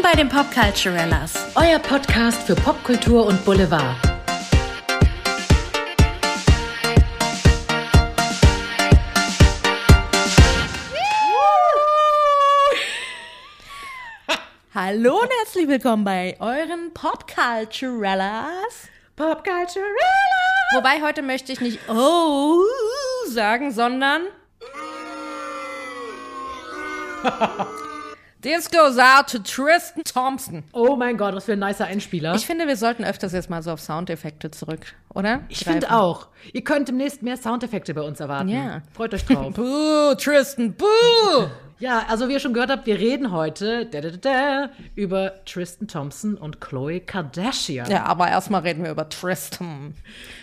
Willkommen bei den Popculturellas. Euer Podcast für Popkultur und Boulevard. Hallo und herzlich willkommen bei euren Popculturellas. Popculturella! Wobei heute möchte ich nicht oh sagen, sondern This goes out to Tristan Thompson. Oh mein Gott, was für ein nicer Einspieler. Ich finde, wir sollten öfters jetzt mal so auf Soundeffekte zurück, oder? Ich finde auch. Ihr könnt demnächst mehr Soundeffekte bei uns erwarten. Ja. Freut euch drauf. Buh, Tristan, buh! ja, also wie ihr schon gehört habt, wir reden heute da, da, da, da, über Tristan Thompson und Chloe Kardashian. Ja, aber erstmal reden wir über Tristan.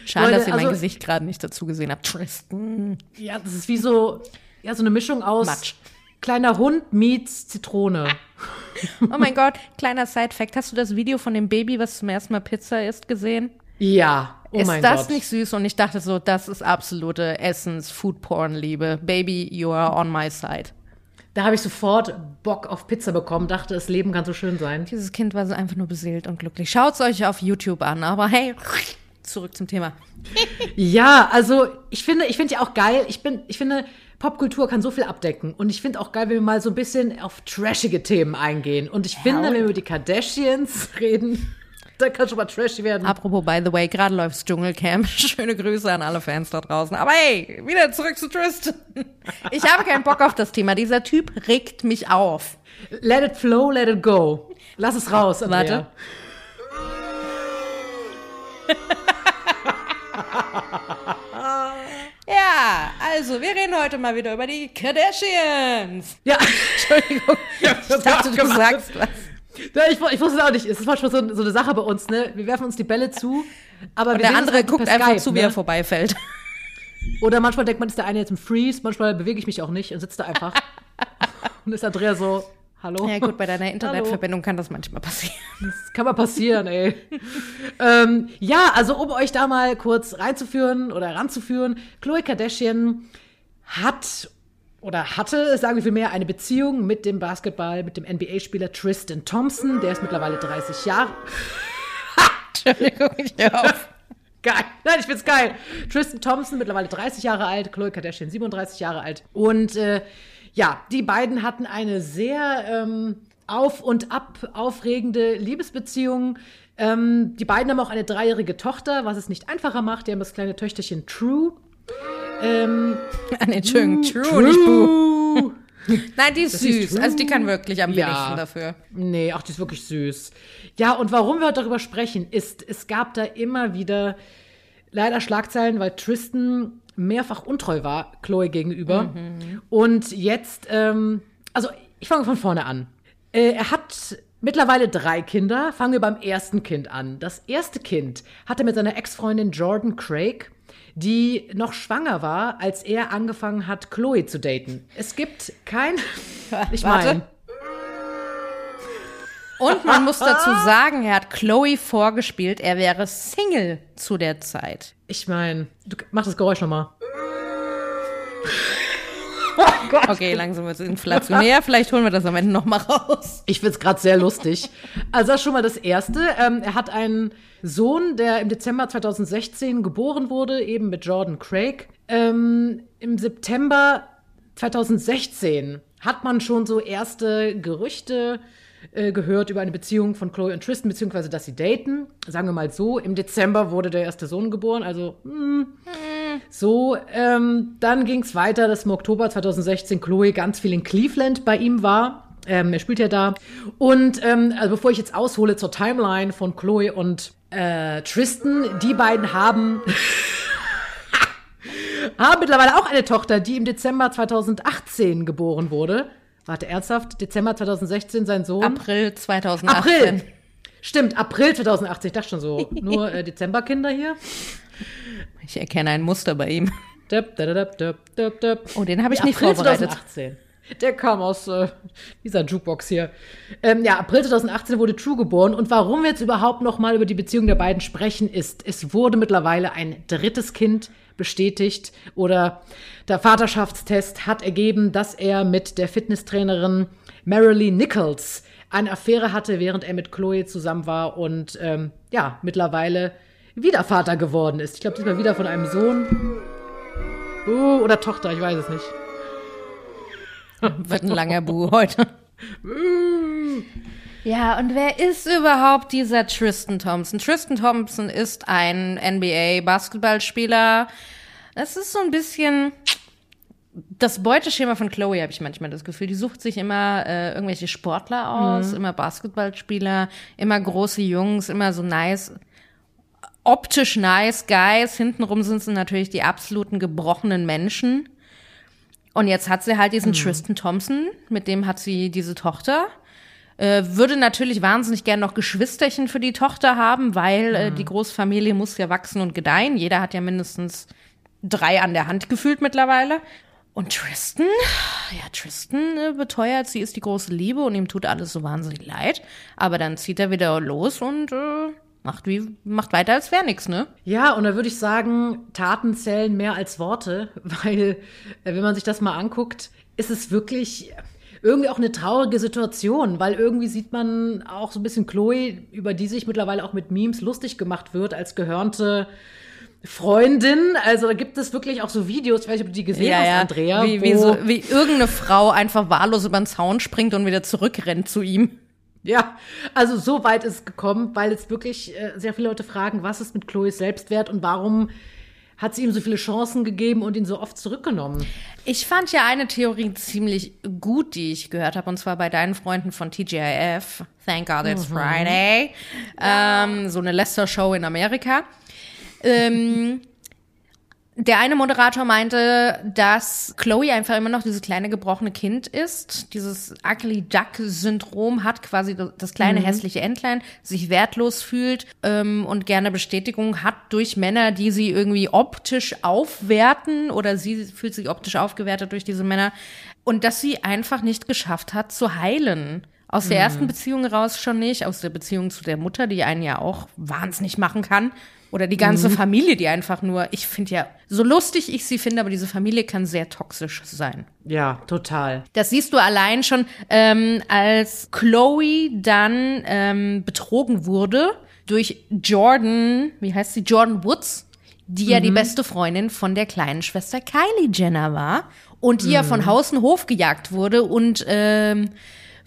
Schade, Leute, dass ihr mein also- Gesicht gerade nicht dazu gesehen habt. Tristan. Ja, das ist wie so, ja, so eine Mischung aus Matsch. Kleiner Hund meets Zitrone. Oh mein Gott, kleiner Side-Fact. Hast du das Video von dem Baby, was zum ersten Mal Pizza isst, gesehen? Ja, oh ist das Gott. nicht süß? Und ich dachte so, das ist absolute Essens-Food-Porn-Liebe. Baby, you are on my side. Da habe ich sofort Bock auf Pizza bekommen, dachte, das Leben kann so schön sein. Dieses Kind war so einfach nur beseelt und glücklich. Schaut's euch auf YouTube an, aber hey, zurück zum Thema. Ja, also ich finde, ich finde ja auch geil. Ich bin, ich finde, Popkultur kann so viel abdecken. Und ich finde auch geil, wenn wir mal so ein bisschen auf trashige Themen eingehen. Und ich finde, und- wenn wir über die Kardashians reden, da kann schon mal trashy werden. Apropos, by the way, gerade läuft's Dschungelcamp. Schöne Grüße an alle Fans da draußen. Aber hey, wieder zurück zu Tristan. Ich habe keinen Bock auf das Thema. Dieser Typ regt mich auf. Let it flow, let it go. Lass es raus, Andrea. Warte. Ja, also wir reden heute mal wieder über die Kardashians. Ja, Entschuldigung, ich dachte, du sagst was. Ja, ich, ich wusste es auch nicht. Es ist manchmal so, so eine Sache bei uns, ne? Wir werfen uns die Bälle zu, aber wir Der andere guckt per einfach Skype, zu, wie ne? er vorbeifällt. Oder manchmal denkt man, ist der eine jetzt im Freeze, manchmal bewege ich mich auch nicht und sitze da einfach. und ist Andrea so, hallo? Ja gut, bei deiner Internetverbindung kann das manchmal passieren. Das kann mal passieren, ey. ähm, ja, also um euch da mal kurz reinzuführen oder ranzuführen, Chloe Kardashian hat oder hatte, sagen wir vielmehr, eine Beziehung mit dem Basketball, mit dem NBA-Spieler Tristan Thompson. Der ist mittlerweile 30 Jahre. Entschuldigung, ich hör auf. Geil. Nein, ich find's geil. Tristan Thompson, mittlerweile 30 Jahre alt, Chloe Kardashian 37 Jahre alt. Und äh, ja, die beiden hatten eine sehr ähm, auf und ab aufregende Liebesbeziehung. Ähm, die beiden haben auch eine dreijährige Tochter, was es nicht einfacher macht. Die haben das kleine Töchterchen True. Ähm, Ah, Entschuldigung, true, nicht Boo. Nein, die ist süß. True. Also die kann wirklich am Ja. wenigsten dafür. Nee, ach, die ist wirklich süß. Ja, und warum wir heute darüber sprechen, ist, es gab da immer wieder leider Schlagzeilen, weil Tristan mehrfach untreu war, Chloe gegenüber. Und jetzt, ähm, also ich fange von vorne an. Äh, er hat mittlerweile drei Kinder. Fangen wir beim ersten Kind an. Das erste Kind hatte mit seiner Ex-Freundin Jordan Craig, die noch schwanger war, als er angefangen hat, Chloe zu daten. Es gibt kein. Ich Warte. meine. Und man muss dazu sagen, er hat Chloe vorgespielt, er wäre Single zu der Zeit. Ich meine, du mach das Geräusch nochmal. Okay, langsam wird es inflationär. Vielleicht holen wir das am Ende noch mal raus. Ich find's gerade sehr lustig. Also das ist schon mal das Erste. Ähm, er hat einen Sohn, der im Dezember 2016 geboren wurde, eben mit Jordan Craig. Ähm, Im September 2016 hat man schon so erste Gerüchte äh, gehört über eine Beziehung von Chloe und Tristan, beziehungsweise dass sie daten. Sagen wir mal so. Im Dezember wurde der erste Sohn geboren, also hm, so, ähm, dann ging es weiter, dass im Oktober 2016 Chloe ganz viel in Cleveland bei ihm war. Ähm, er spielt ja da. Und ähm, also bevor ich jetzt aushole zur Timeline von Chloe und äh, Tristan, die beiden haben, haben mittlerweile auch eine Tochter, die im Dezember 2018 geboren wurde. Warte, ernsthaft? Dezember 2016 sein Sohn? April 2018. April. Stimmt, April 2018. Ich dachte schon so, nur äh, Dezemberkinder hier. Ich erkenne ein Muster bei ihm. Döp, döp, döp, döp, döp. Oh, den habe ich nicht April vorbereitet. 2018. Der kam aus äh, dieser Jukebox hier. Ähm, ja, April 2018 wurde True geboren. Und warum wir jetzt überhaupt noch mal über die Beziehung der beiden sprechen, ist, es wurde mittlerweile ein drittes Kind bestätigt oder der Vaterschaftstest hat ergeben, dass er mit der Fitnesstrainerin Marilee Nichols eine Affäre hatte, während er mit Chloe zusammen war und ähm, ja, mittlerweile wieder Vater geworden ist. Ich glaube, diesmal wieder von einem Sohn. Uh, oder Tochter, ich weiß es nicht. Wird ein langer Bu heute. Ja, und wer ist überhaupt dieser Tristan Thompson? Tristan Thompson ist ein NBA-Basketballspieler. Es ist so ein bisschen das Beuteschema von Chloe, habe ich manchmal das Gefühl. Die sucht sich immer äh, irgendwelche Sportler aus, mhm. immer Basketballspieler, immer große Jungs, immer so nice, optisch nice Guys. Hintenrum sind sie natürlich die absoluten gebrochenen Menschen. Und jetzt hat sie halt diesen mhm. Tristan Thompson, mit dem hat sie diese Tochter. Äh, würde natürlich wahnsinnig gern noch Geschwisterchen für die Tochter haben, weil äh, die Großfamilie muss ja wachsen und gedeihen. Jeder hat ja mindestens drei an der Hand gefühlt mittlerweile. Und Tristan, ja, Tristan äh, beteuert, sie ist die große Liebe und ihm tut alles so wahnsinnig leid. Aber dann zieht er wieder los und äh, macht, wie, macht weiter, als wäre nichts, ne? Ja, und da würde ich sagen, Taten zählen mehr als Worte, weil, äh, wenn man sich das mal anguckt, ist es wirklich irgendwie auch eine traurige Situation, weil irgendwie sieht man auch so ein bisschen Chloe, über die sich mittlerweile auch mit Memes lustig gemacht wird, als gehörnte Freundin. Also da gibt es wirklich auch so Videos, ich weiß nicht, ob du die gesehen ja, hast, ja. Andrea. Wie, wie, so, wie irgendeine Frau einfach wahllos über den Zaun springt und wieder zurückrennt zu ihm. Ja, also so weit ist es gekommen, weil jetzt wirklich äh, sehr viele Leute fragen, was ist mit Chloes Selbstwert und warum hat sie ihm so viele Chancen gegeben und ihn so oft zurückgenommen. Ich fand ja eine Theorie ziemlich gut, die ich gehört habe, und zwar bei deinen Freunden von TGIF. Thank God it's mhm. Friday. Ja. Ähm, so eine Lester-Show in Amerika. Ähm, der eine Moderator meinte, dass Chloe einfach immer noch dieses kleine gebrochene Kind ist, dieses ugly duck Syndrom hat, quasi das kleine mhm. hässliche Entlein, sich wertlos fühlt ähm, und gerne Bestätigung hat durch Männer, die sie irgendwie optisch aufwerten oder sie fühlt sich optisch aufgewertet durch diese Männer und dass sie einfach nicht geschafft hat zu heilen. Aus der mhm. ersten Beziehung raus schon nicht, aus der Beziehung zu der Mutter, die einen ja auch wahnsinnig machen kann. Oder die ganze mhm. Familie, die einfach nur, ich finde ja, so lustig ich sie finde, aber diese Familie kann sehr toxisch sein. Ja, total. Das siehst du allein schon, ähm, als Chloe dann ähm, betrogen wurde durch Jordan, wie heißt sie, Jordan Woods, die mhm. ja die mhm. beste Freundin von der kleinen Schwester Kylie Jenner war und die mhm. ja von Haus und Hof gejagt wurde und ähm,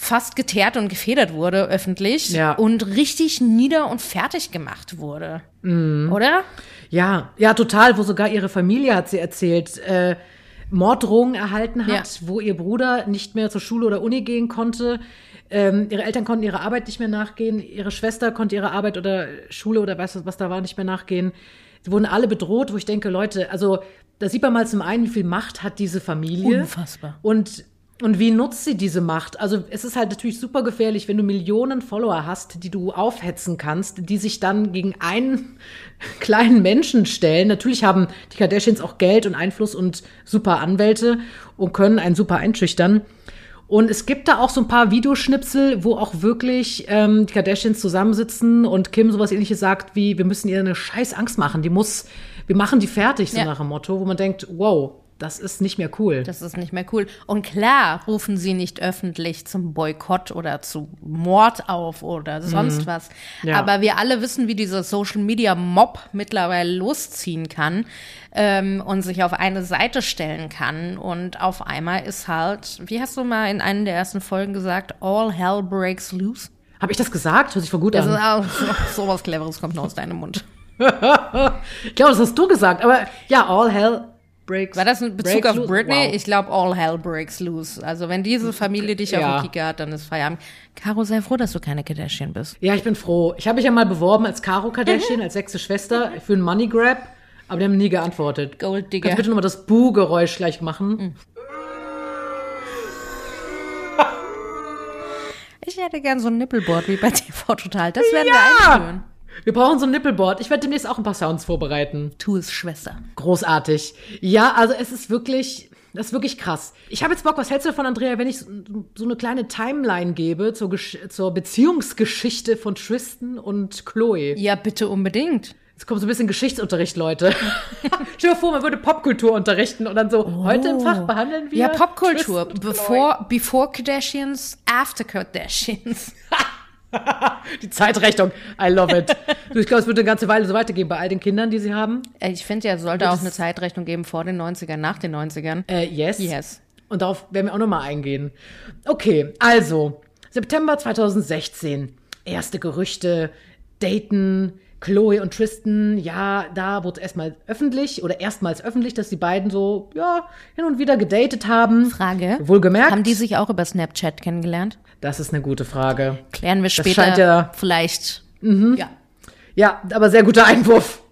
fast geteert und gefedert wurde öffentlich ja. und richtig nieder und fertig gemacht wurde. Mhm. Oder? Ja, ja, total, wo sogar ihre Familie, hat sie erzählt, äh, Morddrohungen erhalten hat, ja. wo ihr Bruder nicht mehr zur Schule oder Uni gehen konnte. Ähm, ihre Eltern konnten ihrer Arbeit nicht mehr nachgehen, ihre Schwester konnte ihrer Arbeit oder Schule oder was, was da war, nicht mehr nachgehen. Sie wurden alle bedroht, wo ich denke, Leute, also da sieht man mal zum einen, wie viel Macht hat diese Familie. Unfassbar. Und und wie nutzt sie diese Macht? Also es ist halt natürlich super gefährlich, wenn du Millionen Follower hast, die du aufhetzen kannst, die sich dann gegen einen kleinen Menschen stellen. Natürlich haben die Kardashians auch Geld und Einfluss und super Anwälte und können einen super einschüchtern. Und es gibt da auch so ein paar Videoschnipsel, wo auch wirklich ähm, die Kardashians zusammensitzen und Kim sowas ähnliches sagt wie, wir müssen ihr eine scheiß Angst machen. Die muss, wir machen die fertig, so ja. nach dem Motto, wo man denkt, wow, das ist nicht mehr cool. Das ist nicht mehr cool. Und klar rufen sie nicht öffentlich zum Boykott oder zu Mord auf oder sonst mhm. was. Ja. Aber wir alle wissen, wie dieser Social Media Mob mittlerweile losziehen kann ähm, und sich auf eine Seite stellen kann. Und auf einmal ist halt, wie hast du mal in einer der ersten Folgen gesagt, all hell breaks loose? Habe ich das gesagt? Hört sich voll gut das an. Ist auch, so was Cleveres kommt nur aus deinem Mund. ich glaube, das hast du gesagt. Aber ja, all hell breaks. War das ein Bezug auf Britney? Wow. Ich glaube, all hell breaks loose. Also wenn diese Familie dich ja. auf dem Kicker hat, dann ist Feierabend. Caro, sei froh, dass du keine Kardashian bist. Ja, ich bin froh. Ich habe mich ja mal beworben als Caro Kardashian, als sechste Schwester für einen Money Grab, aber die haben nie geantwortet. Gold Digger. Kannst du bitte nochmal das Buh-Geräusch gleich machen? Mhm. Ich hätte gern so ein Nippelboard wie bei TV Total. Das werden ja. wir einführen. Wir brauchen so ein Nippelboard. Ich werde demnächst auch ein paar Sounds vorbereiten. Tu es, Schwester. Großartig. Ja, also es ist wirklich, das ist wirklich krass. Ich habe jetzt Bock, was hältst du davon, Andrea, wenn ich so, so eine kleine Timeline gebe zur, zur Beziehungsgeschichte von Tristan und Chloe? Ja, bitte unbedingt. Jetzt kommt so ein bisschen Geschichtsunterricht, Leute. Stell dir vor, man würde Popkultur unterrichten und dann so, heute im Fach behandeln wir. Ja, Popkultur. Before, before Kardashians, after Kardashians. Die Zeitrechnung. I love it. Ich glaube, es wird eine ganze Weile so weitergehen bei all den Kindern, die sie haben. Äh, Ich finde ja, es sollte auch eine Zeitrechnung geben vor den 90ern, nach den 90ern. Äh, yes. Yes. Und darauf werden wir auch nochmal eingehen. Okay, also, September 2016. Erste Gerüchte, Daten, Chloe und Tristan. Ja, da wurde erstmal öffentlich oder erstmals öffentlich, dass die beiden so, ja, hin und wieder gedatet haben. Frage. Wohlgemerkt. Haben die sich auch über Snapchat kennengelernt? Das ist eine gute Frage. Klären wir später. scheint ja- vielleicht. Ja. Ja, aber sehr guter Einwurf.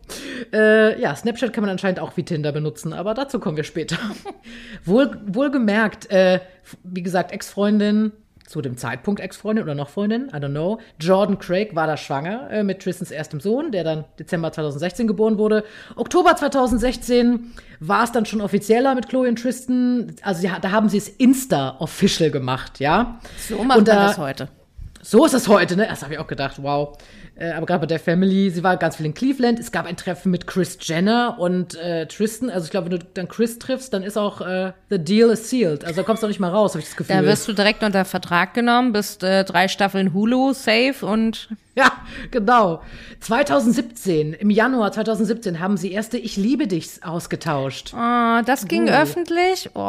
Äh, ja, Snapchat kann man anscheinend auch wie Tinder benutzen, aber dazu kommen wir später. Wohl, wohlgemerkt, äh, wie gesagt, Ex-Freundin, zu dem Zeitpunkt Ex-Freundin oder noch Freundin, I don't know. Jordan Craig war da schwanger äh, mit Tristans erstem Sohn, der dann Dezember 2016 geboren wurde. Oktober 2016 war es dann schon offizieller mit Chloe und Tristan. Also ha- da haben sie es Insta-official gemacht, ja. So macht Und man da- das heute. So ist es heute, ne? Das habe ich auch gedacht, wow. Äh, aber gerade bei der Family, sie war ganz viel in Cleveland. Es gab ein Treffen mit Chris Jenner und äh, Tristan. Also ich glaube, wenn du dann Chris triffst, dann ist auch äh, the deal is sealed. Also da kommst du auch nicht mal raus, habe ich das Gefühl. Da wirst du direkt unter Vertrag genommen, bist äh, drei Staffeln Hulu safe und ja, genau. 2017, im Januar 2017 haben sie erste Ich liebe dich ausgetauscht. oh, das ging Uh. öffentlich. Oh.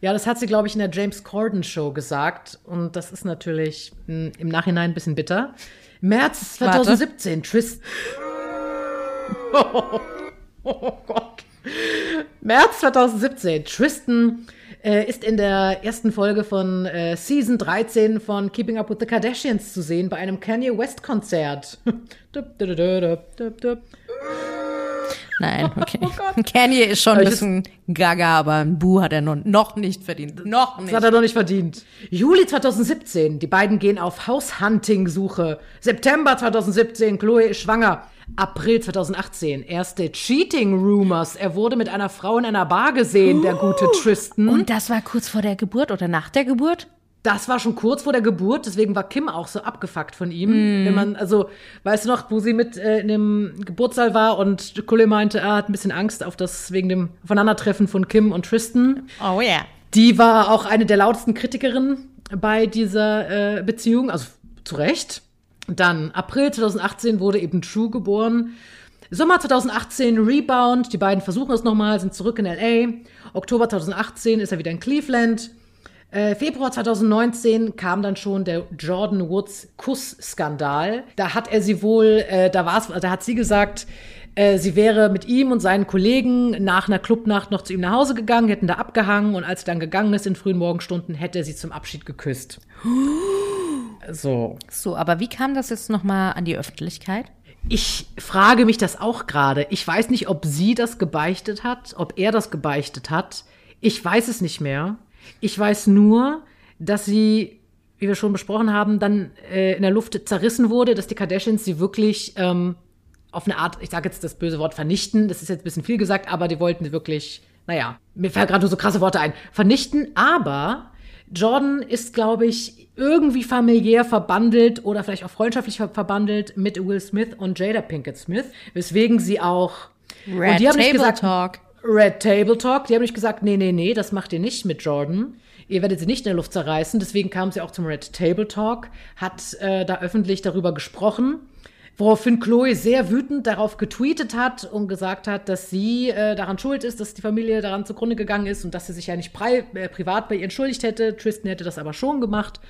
Ja, das hat sie, glaube ich, in der James Corden Show gesagt. Und das ist natürlich mh, im Nachhinein ein bisschen bitter. März Warte. 2017, Tristan. Oh, Gott. März 2017, Tristan äh, ist in der ersten Folge von äh, Season 13 von Keeping Up with the Kardashians zu sehen bei einem Kanye West Konzert. Nein, okay. Kanye ist schon ein bisschen gaga, aber ein Bu hat er noch, nicht verdient. Noch Das nicht. hat er noch nicht verdient. Juli 2017, die beiden gehen auf Haushunting-Suche. September 2017, Chloe ist schwanger. April 2018, erste Cheating-Rumors. Er wurde mit einer Frau in einer Bar gesehen, der gute Tristan. Und das war kurz vor der Geburt oder nach der Geburt? Das war schon kurz vor der Geburt, deswegen war Kim auch so abgefuckt von ihm. Wenn man, also, weißt du noch, wo sie mit äh, in dem Geburtssaal war und Chloe meinte, er hat ein bisschen Angst auf das wegen dem Aufeinandertreffen von Kim und Tristan. Oh ja. Die war auch eine der lautesten Kritikerinnen bei dieser äh, Beziehung, also zu Recht. Dann April 2018 wurde eben True geboren. Sommer 2018 Rebound, die beiden versuchen es nochmal, sind zurück in LA. Oktober 2018 ist er wieder in Cleveland. Äh, Februar 2019 kam dann schon der Jordan Woods Kussskandal. Da hat er sie wohl, äh, da war's, da hat sie gesagt, äh, sie wäre mit ihm und seinen Kollegen nach einer Clubnacht noch zu ihm nach Hause gegangen, hätten da abgehangen und als sie dann gegangen ist in frühen Morgenstunden, hätte er sie zum Abschied geküsst. So. So, aber wie kam das jetzt nochmal an die Öffentlichkeit? Ich frage mich das auch gerade. Ich weiß nicht, ob sie das gebeichtet hat, ob er das gebeichtet hat. Ich weiß es nicht mehr. Ich weiß nur, dass sie, wie wir schon besprochen haben, dann äh, in der Luft zerrissen wurde, dass die Kardashians sie wirklich ähm, auf eine Art, ich sage jetzt das böse Wort vernichten, das ist jetzt ein bisschen viel gesagt, aber die wollten sie wirklich, naja, mir fallen gerade nur so krasse Worte ein, vernichten, aber Jordan ist, glaube ich, irgendwie familiär verbandelt oder vielleicht auch freundschaftlich ver verbandelt mit Will Smith und Jada Pinkett Smith, weswegen sie auch Red und die haben nicht Table gesagt, Talk. Red Table Talk. Die haben nicht gesagt, nee, nee, nee, das macht ihr nicht mit Jordan. Ihr werdet sie nicht in der Luft zerreißen. Deswegen kam sie auch zum Red Table Talk, hat äh, da öffentlich darüber gesprochen. Woraufhin Chloe sehr wütend darauf getweetet hat und gesagt hat, dass sie äh, daran schuld ist, dass die Familie daran zugrunde gegangen ist und dass sie sich ja nicht pri äh, privat bei ihr entschuldigt hätte. Tristan hätte das aber schon gemacht.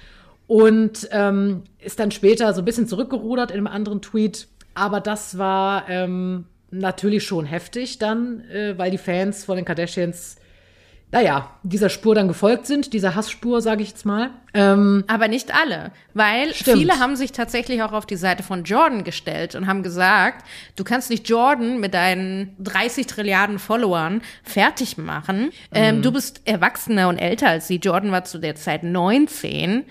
Und ähm, ist dann später so ein bisschen zurückgerudert in einem anderen Tweet. Aber das war ähm, natürlich schon heftig dann, äh, weil die Fans von den Kardashians, naja, dieser Spur dann gefolgt sind, dieser Hassspur, sage ich jetzt mal. Ähm, Aber nicht alle, weil Stimmt. viele haben sich tatsächlich auch auf die Seite von Jordan gestellt und haben gesagt, du kannst nicht Jordan mit deinen 30 Trilliarden Followern fertig machen. Ähm, du bist erwachsener und älter als sie. Jordan war zu der Zeit 19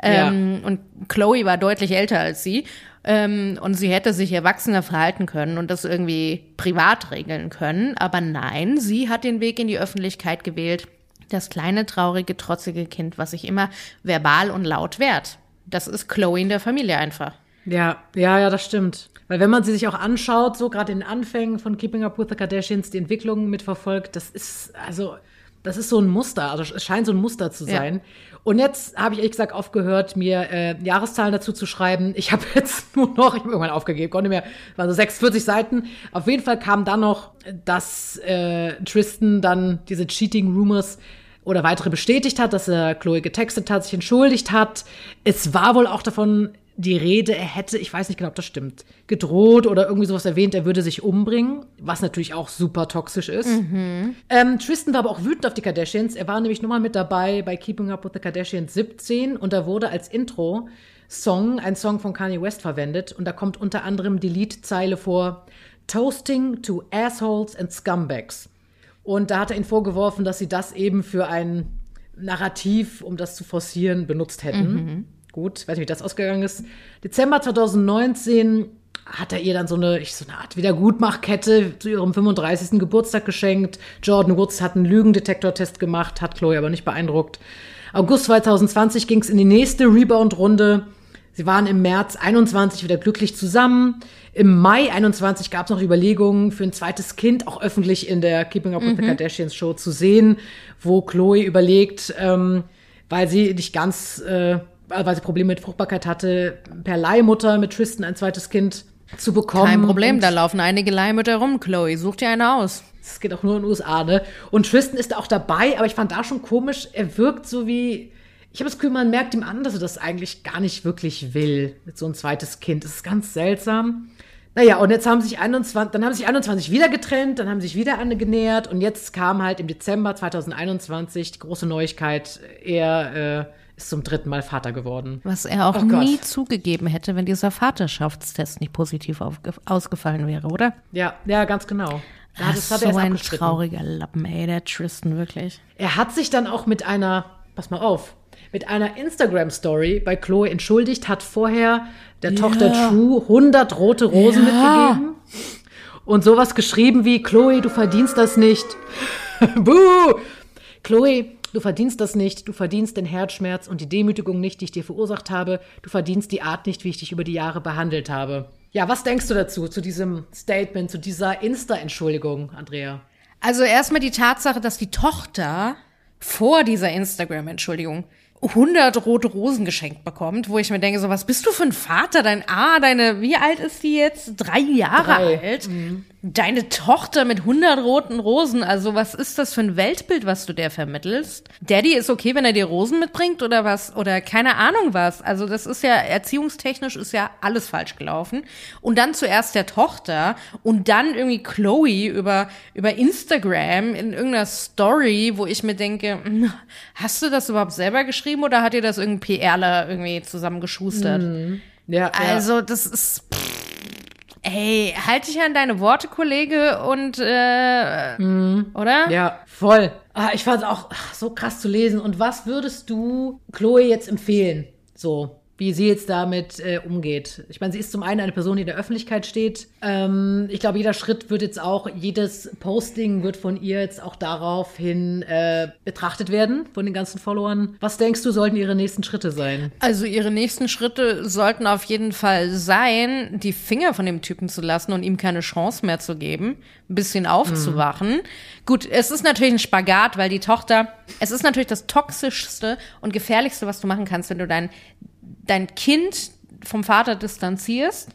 ähm, und Chloe war deutlich älter als sie. Ähm, und sie hätte sich erwachsener verhalten können und das irgendwie privat regeln können. Aber nein, sie hat den Weg in die Öffentlichkeit gewählt. Das kleine, traurige, trotzige Kind, was sich immer verbal und laut wehrt. Das ist Chloe in der Familie einfach. Ja, ja, ja, das stimmt. Weil wenn man sie sich auch anschaut, so gerade in den Anfängen von Keeping Up with the Kardashians, die Entwicklung mitverfolgt, das ist, also, das ist so ein Muster, also es scheint so ein Muster zu sein. Ja. Und jetzt habe ich ehrlich gesagt aufgehört, mir äh, Jahreszahlen dazu zu schreiben. Ich habe jetzt nur noch, ich habe irgendwann aufgegeben, konnte war so 46 Seiten. Auf jeden Fall kam dann noch, dass äh, Tristan dann diese Cheating Rumors oder weitere bestätigt hat, dass er Chloe getextet hat, sich entschuldigt hat. Es war wohl auch davon die Rede, er hätte, ich weiß nicht genau, ob das stimmt, gedroht oder irgendwie sowas erwähnt, er würde sich umbringen, was natürlich auch super toxisch ist. Mhm. Ähm, Tristan war aber auch wütend auf die Kardashians. Er war nämlich nochmal mit dabei bei Keeping Up with the Kardashians 17 und da wurde als Intro Song, ein Song von Kanye West verwendet und da kommt unter anderem die Liedzeile vor Toasting to Assholes and Scumbags. Und da hat er ihn vorgeworfen, dass sie das eben für ein Narrativ, um das zu forcieren, benutzt hätten. Mhm gut, weiß nicht, wie das ausgegangen ist. Dezember 2019 hat er ihr dann so eine, so eine Art Wiedergutmachkette zu ihrem 35. Geburtstag geschenkt. Jordan Woods hat einen Lügendetektortest gemacht, hat Chloe aber nicht beeindruckt. August 2020 ging es in die nächste Rebound-Runde. Sie waren im März 21 wieder glücklich zusammen. Im Mai 21 gab es noch Überlegungen für ein zweites Kind, auch öffentlich in der Keeping Up with mhm. the Kardashians Show zu sehen, wo Chloe überlegt, ähm, weil sie nicht ganz äh, weil sie Probleme mit Fruchtbarkeit hatte, per Leihmutter mit Tristan ein zweites Kind zu bekommen. Kein Problem, da laufen einige Leihmütter rum, Chloe. Such dir eine aus. Das geht auch nur in den USA, ne? Und Tristan ist auch dabei, aber ich fand da schon komisch, er wirkt so wie. Ich habe das Gefühl, man merkt ihm an, dass er das eigentlich gar nicht wirklich will, mit so ein zweites Kind. Das ist ganz seltsam. Naja, und jetzt haben sich 21, dann haben sich 21 wieder getrennt, dann haben sich wieder angenähert und jetzt kam halt im Dezember 2021 die große Neuigkeit, er äh, ist zum dritten Mal Vater geworden. Was er auch oh nie zugegeben hätte, wenn dieser Vaterschaftstest nicht positiv ausgefallen wäre, oder? Ja, ja, ganz genau. Ja, das, hat so ein trauriger Lappen, ey, der Tristan, wirklich. Er hat sich dann auch mit einer, pass mal auf, mit einer Instagram-Story bei Chloe entschuldigt, hat vorher der ja. Tochter True 100 rote Rosen ja. mitgegeben und sowas geschrieben wie, Chloe, du verdienst das nicht. Buh! Chloe, Du verdienst das nicht, du verdienst den Herzschmerz und die Demütigung nicht, die ich dir verursacht habe, du verdienst die Art nicht, wie ich dich über die Jahre behandelt habe. Ja, was denkst du dazu, zu diesem Statement, zu dieser Insta-Entschuldigung, Andrea? Also erstmal die Tatsache, dass die Tochter vor dieser Instagram-Entschuldigung 100 rote Rosen geschenkt bekommt, wo ich mir denke, so was bist du für ein Vater? Dein A, deine, wie alt ist die jetzt? Drei Jahre Drei. alt. Mhm. Deine Tochter mit 100 roten Rosen. Also was ist das für ein Weltbild, was du der vermittelst? Daddy ist okay, wenn er dir Rosen mitbringt oder was? Oder keine Ahnung was. Also das ist ja, erziehungstechnisch ist ja alles falsch gelaufen. Und dann zuerst der Tochter und dann irgendwie Chloe über, über Instagram in irgendeiner Story, wo ich mir denke, hm, hast du das überhaupt selber geschrieben oder hat dir das irgendein PRler irgendwie zusammengeschustert? Mhm. Ja, also ja. das ist... Pff, Ey, halt dich an deine Worte, Kollege, und äh, mhm. oder? Ja, voll. Ah, ich fand es auch ach, so krass zu lesen. Und was würdest du Chloe jetzt empfehlen? So, wie sie jetzt damit äh, umgeht. Ich meine, sie ist zum einen eine Person, die in der Öffentlichkeit steht. Ähm, ich glaube, jeder Schritt wird jetzt auch, jedes Posting wird von ihr jetzt auch daraufhin äh, betrachtet werden, von den ganzen Followern. Was denkst du, sollten ihre nächsten Schritte sein? Also ihre nächsten Schritte sollten auf jeden Fall sein, die Finger von dem Typen zu lassen und ihm keine Chance mehr zu geben, ein bisschen aufzuwachen. Mhm. Gut, es ist natürlich ein Spagat, weil die Tochter, es ist natürlich das toxischste und gefährlichste, was du machen kannst, wenn du dein dein Kind vom Vater distanzierst.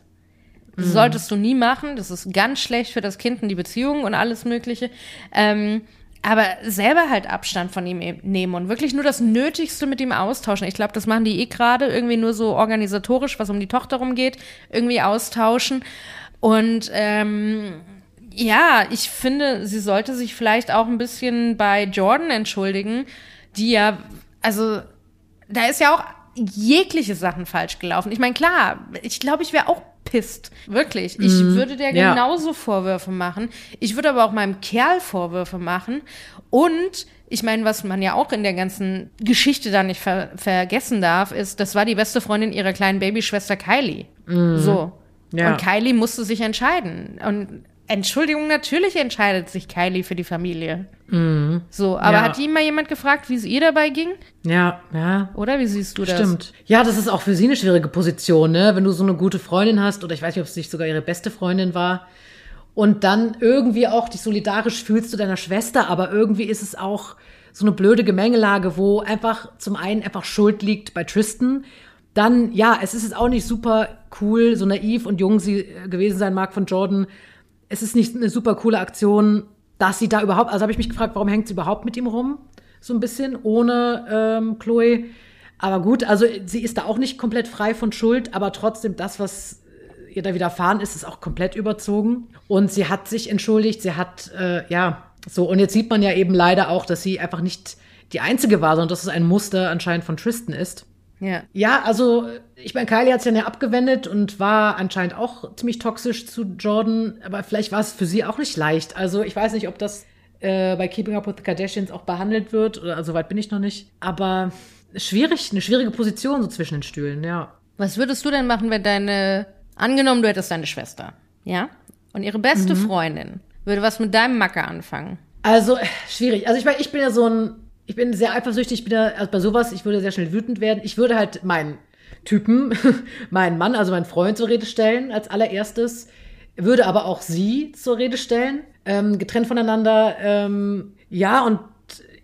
Das mhm. solltest du nie machen. Das ist ganz schlecht für das Kind und die Beziehung und alles Mögliche. Ähm, aber selber halt Abstand von ihm e-, nehmen und wirklich nur das Nötigste mit ihm austauschen. Ich glaube, das machen die eh gerade irgendwie nur so organisatorisch, was um die Tochter rumgeht, irgendwie austauschen. Und ähm, ja, ich finde, sie sollte sich vielleicht auch ein bisschen bei Jordan entschuldigen, die ja, also da ist ja auch jegliche Sachen falsch gelaufen. Ich meine, klar, ich glaube, ich wäre auch pisst. Wirklich. Ich mm, würde der ja. genauso Vorwürfe machen. Ich würde aber auch meinem Kerl Vorwürfe machen. Und ich meine, was man ja auch in der ganzen Geschichte da nicht ver vergessen darf, ist, das war die beste Freundin ihrer kleinen Babyschwester Kylie. Mm. So. Ja. Und Kylie musste sich entscheiden. Und Entschuldigung, natürlich entscheidet sich Kylie für die Familie. So, aber Ja. hat die mal jemand gefragt, wie es ihr dabei ging? Ja, ja. Oder wie siehst du das? Stimmt. Ja, das ist auch für sie eine schwierige Position, ne? Wenn du so eine gute Freundin hast, oder ich weiß nicht, ob es nicht sogar ihre beste Freundin war, und dann irgendwie auch dich solidarisch fühlst zu deiner Schwester, aber irgendwie ist es auch so eine blöde Gemengelage, wo einfach zum einen einfach Schuld liegt bei Tristan. Dann, ja, es ist jetzt auch nicht super cool, so naiv und jung sie äh, gewesen sein mag von Jordan. Es ist nicht eine super coole Aktion, dass sie da überhaupt, also habe ich mich gefragt, warum hängt sie überhaupt mit ihm rum? So ein bisschen, ohne ähm, Chloe. Aber gut, also sie ist da auch nicht komplett frei von Schuld, aber trotzdem das, was ihr da widerfahren ist, ist auch komplett überzogen. Und sie hat sich entschuldigt, sie hat, äh, ja, so, und jetzt sieht man ja eben leider auch, dass sie einfach nicht die einzige war, sondern dass es ein Muster anscheinend von Tristan ist. Ja. Ja, also ich meine, Kylie hat sich ja abgewendet und war anscheinend auch ziemlich toxisch zu Jordan, aber vielleicht war es für sie auch nicht leicht. Also ich weiß nicht, ob das äh, bei Keeping Up with the Kardashians auch behandelt wird, oder also weit bin ich noch nicht. Aber schwierig, eine schwierige Position so zwischen den Stühlen, ja. Was würdest du denn machen, wenn deine, angenommen, du hättest deine Schwester, ja? Und ihre Mhm. beste Freundin würde was mit deinem Macke anfangen. Also schwierig. Also ich meine, ich bin ja so ein, ich bin sehr eifersüchtig, ich bin ja also bei sowas, ich würde sehr schnell wütend werden. Ich würde halt meinen Typen, meinen Mann, also meinen Freund zur Rede stellen als allererstes, würde aber auch sie zur Rede stellen, ähm, getrennt voneinander. Ähm, ja, und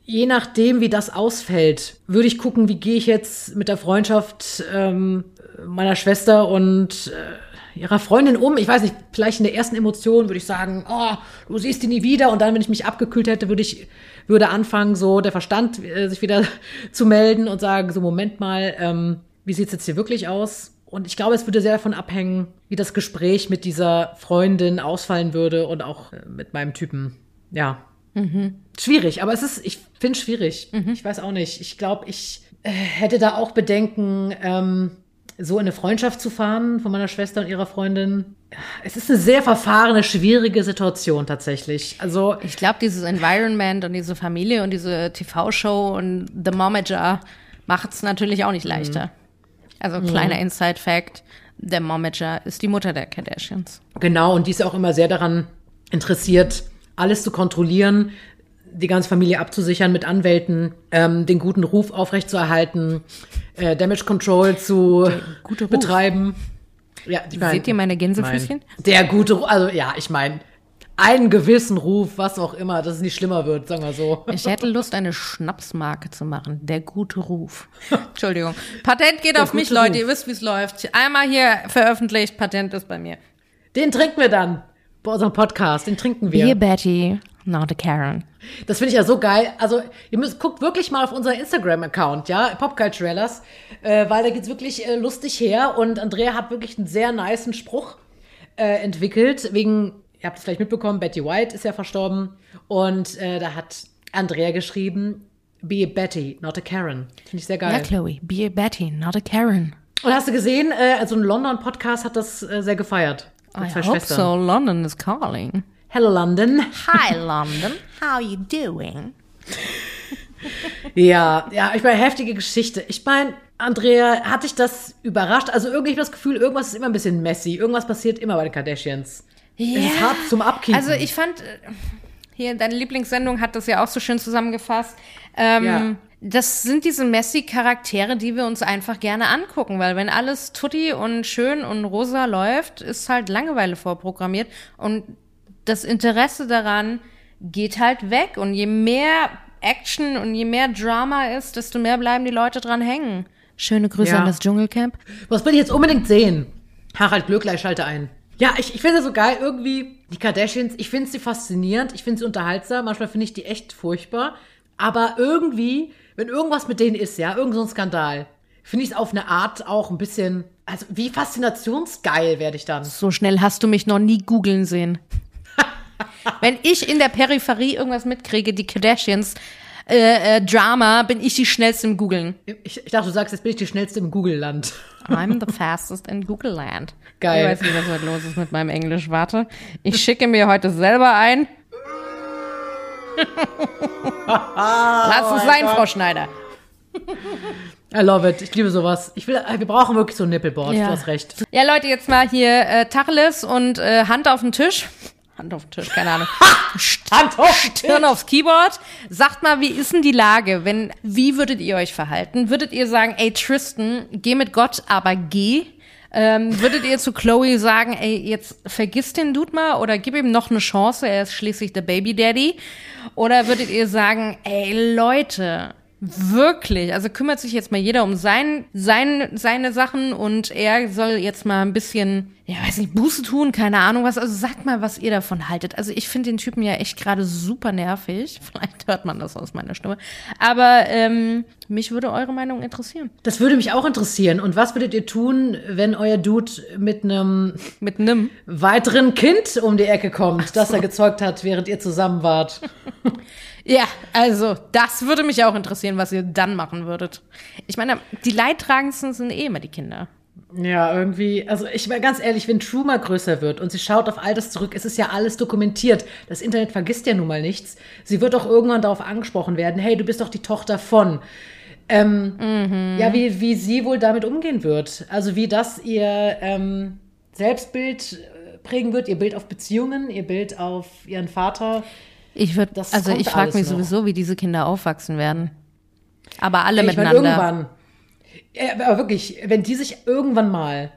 je nachdem, wie das ausfällt, würde ich gucken, wie gehe ich jetzt mit der Freundschaft ähm, meiner Schwester und äh, ihrer Freundin um. Ich weiß nicht, vielleicht in der ersten Emotion würde ich sagen, oh, du siehst die nie wieder. Und dann, wenn ich mich abgekühlt hätte, würde ich würde anfangen, so der Verstand äh, sich wieder zu melden und sagen, so Moment mal, ähm, wie sieht's jetzt hier wirklich aus? Und ich glaube, es würde sehr davon abhängen, wie das Gespräch mit dieser Freundin ausfallen würde und auch äh, mit meinem Typen. Ja. Schwierig, aber es ist, ich finde es schwierig. Ich weiß auch nicht. Ich glaube, ich äh, hätte da auch Bedenken, ähm, so in eine Freundschaft zu fahren von meiner Schwester und ihrer Freundin. Es ist eine sehr verfahrene, schwierige Situation tatsächlich. Also Ich glaube, dieses Environment und diese Familie und diese TV-Show und The Momager macht es natürlich auch nicht leichter. Also kleiner Inside-Fact, der Momager ist die Mutter der Kardashians. Genau, und die ist auch immer sehr daran interessiert, alles zu kontrollieren, die ganze Familie abzusichern mit Anwälten, ähm, den guten Ruf aufrechtzuerhalten, äh, Damage Control zu betreiben. Ja, ich mein, Seht ihr meine Gänsefüßchen? mein, Der gute Ruf, also ja, ich meine, einen gewissen Ruf, was auch immer, dass es nicht schlimmer wird, sagen wir so. Ich hätte Lust, eine Schnapsmarke zu machen. Der gute Ruf. Entschuldigung. Patent geht auf mich, Leute. Ruf. Ihr wisst, wie es läuft. Einmal hier veröffentlicht, Patent ist bei mir. Den trinken wir dann bei unserem Podcast, den trinken wir. Dear Betty, not a Karen. Das finde ich ja so geil. Also, ihr müsst, guckt wirklich mal auf unser Instagram-Account, ja, Popculturellas, äh, weil da geht's wirklich äh, lustig her und Andrea hat wirklich einen sehr niceen Spruch äh, entwickelt, wegen, ihr habt es vielleicht mitbekommen, Betty White ist ja verstorben und äh, da hat Andrea geschrieben, be a Betty, not a Karen. Finde ich sehr geil. Ja, Chloe, be a Betty, not a Karen. Und hast du gesehen, äh, also ein London-Podcast hat das äh, sehr gefeiert. I hope Schwestern. so. London is calling. Hello London. Hi, London. How you doing? Ja, ja, ich meine, heftige Geschichte. Ich meine, Andrea, hat dich das überrascht? Also irgendwie habe ich das Gefühl, irgendwas ist immer ein bisschen messy. Irgendwas passiert immer bei den Kardashians. Es ist hart zum Abkicken. Also ich fand, äh, hier deine Lieblingssendung hat das ja auch so schön zusammengefasst. Ähm, Ja. Das sind diese Messi-Charaktere, die wir uns einfach gerne angucken, weil wenn alles tutti und schön und rosa läuft, ist halt Langeweile vorprogrammiert und das Interesse daran geht halt weg und je mehr Action und je mehr Drama ist, desto mehr bleiben die Leute dran hängen. Schöne Grüße Ja. an das Dschungelcamp. Was will ich jetzt unbedingt sehen? Harald Glöckler, schalte ein. Ja, ich, ich finde so geil, irgendwie, die Kardashians, ich finde sie faszinierend, ich finde sie unterhaltsam, manchmal finde ich die echt furchtbar. Aber irgendwie, wenn irgendwas mit denen ist, ja, irgend so ein Skandal, finde ich es auf eine Art auch ein bisschen, also wie faszinationsgeil werde ich dann. So schnell hast du mich noch nie googeln sehen. Wenn ich in der Peripherie irgendwas mitkriege, die Kardashians, äh, äh, Drama, bin ich die schnellste im Googeln. Ich, ich dachte, du sagst, jetzt bin ich die schnellste im Google-Land. I'm the fastest in Google Land. Geil. Ich weiß nicht, was heute los ist mit meinem Englisch. Warte. Ich schicke mir heute selber ein. Lass es sein, Frau Schneider. I love it. Ich liebe sowas. Ich will, wir brauchen wirklich so ein Nippelboard. Ja. Du hast recht. Ja, Leute, jetzt mal hier äh, Tacheles und äh, Hand auf den Tisch. Hand auf den Tisch, keine Ahnung. Hand auf den Stirn aufs Keyboard. Sagt mal, wie ist denn die Lage? Wenn, wie würdet ihr euch verhalten? Würdet ihr sagen, ey Tristan, geh mit Gott, aber geh? Ähm, würdet ihr zu Chloe sagen, ey, jetzt vergiss den Dude mal oder gib ihm noch eine Chance, er ist schließlich der Baby Daddy? Oder würdet ihr sagen, ey Leute, Wirklich. Also kümmert sich jetzt mal jeder um sein, sein, seine Sachen und er soll jetzt mal ein bisschen, ja, weiß nicht, Buße tun, keine Ahnung was. Also sagt mal, was ihr davon haltet. Also ich finde den Typen ja echt gerade super nervig. Vielleicht hört man das aus meiner Stimme. Aber ähm, mich würde eure Meinung interessieren. Das würde mich auch interessieren. Und was würdet ihr tun, wenn euer Dude mit einem Mit nem. weiteren Kind um die Ecke kommt, das er gezeugt hat, während ihr zusammen wart? Ja, also das würde mich auch interessieren, was ihr dann machen würdet. Ich meine, die Leidtragendsten sind eh immer die Kinder. Ja, irgendwie, also ich war ganz ehrlich, wenn True mal größer wird und sie schaut auf all das zurück, es ist ja alles dokumentiert. Das Internet vergisst ja nun mal nichts. Sie wird auch irgendwann darauf angesprochen werden, hey, du bist doch die Tochter von. Ähm, Ja, wie, wie sie wohl damit umgehen wird. Also wie das ihr ähm, Selbstbild äh, prägen wird, ihr Bild auf Beziehungen, ihr Bild auf ihren Vater. Ich würde, also ich frage mich noch. sowieso, wie diese Kinder aufwachsen werden. Aber alle Ich meine, miteinander. irgendwann. Ja, aber wirklich, wenn die sich irgendwann mal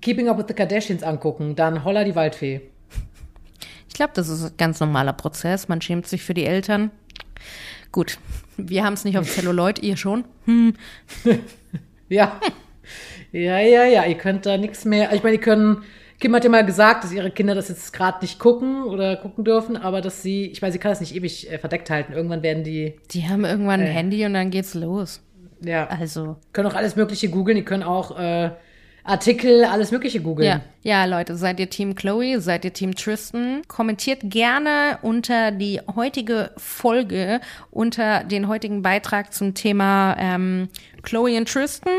Keeping Up with the Kardashians angucken, dann holla die Waldfee. Ich glaube, das ist ein ganz normaler Prozess. Man schämt sich für die Eltern. Gut, wir haben es nicht auf Celluloid, ihr schon. Ja. Ja, ja, ja, ihr könnt da nichts mehr. Ich meine, die können. Kim hat ja mal gesagt, dass ihre Kinder das jetzt gerade nicht gucken oder gucken dürfen, aber dass sie, ich meine, sie kann das nicht ewig äh, verdeckt halten. Irgendwann werden die, Die haben irgendwann ein Äh. Handy und dann geht's los. ja, Also, können auch alles Mögliche googeln. Die können auch äh, Artikel, alles Mögliche googeln. ja. Ja, Leute, seid ihr Team Chloe? Seid ihr Team Tristan? Kommentiert gerne unter die heutige Folge, unter den heutigen Beitrag zum Thema ähm, Chloe und Tristan.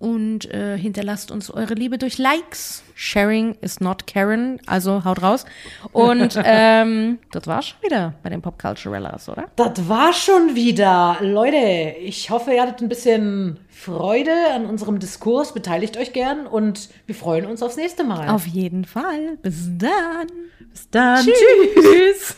Und äh, hinterlasst uns eure Liebe durch Likes. Sharing is not Karen, also haut raus. Und ähm, das war's schon wieder bei den Pop Culturellas, oder? Das war schon wieder. Leute, ich hoffe, ihr hattet ein bisschen Freude an unserem Diskurs. Beteiligt euch gern und wir freuen uns aufs nächste Mal. Auf jeden Fall. Bis dann. Bis dann. Tschüss.